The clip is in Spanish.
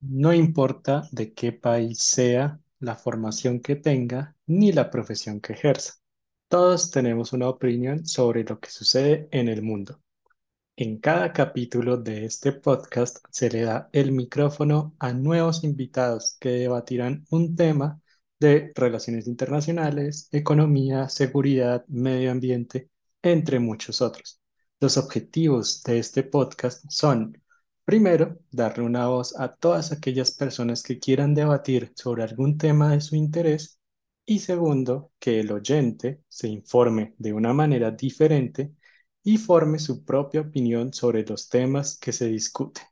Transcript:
No importa de qué país sea, la formación que tenga, ni la profesión que ejerza. Todos tenemos una opinión sobre lo que sucede en el mundo. En cada capítulo de este podcast se le da el micrófono a nuevos invitados que debatirán un tema de relaciones internacionales, economía, seguridad, medio ambiente, entre muchos otros. Los objetivos de este podcast son Primero, darle una voz a todas aquellas personas que quieran debatir sobre algún tema de su interés. Y segundo, que el oyente se informe de una manera diferente y forme su propia opinión sobre los temas que se discuten.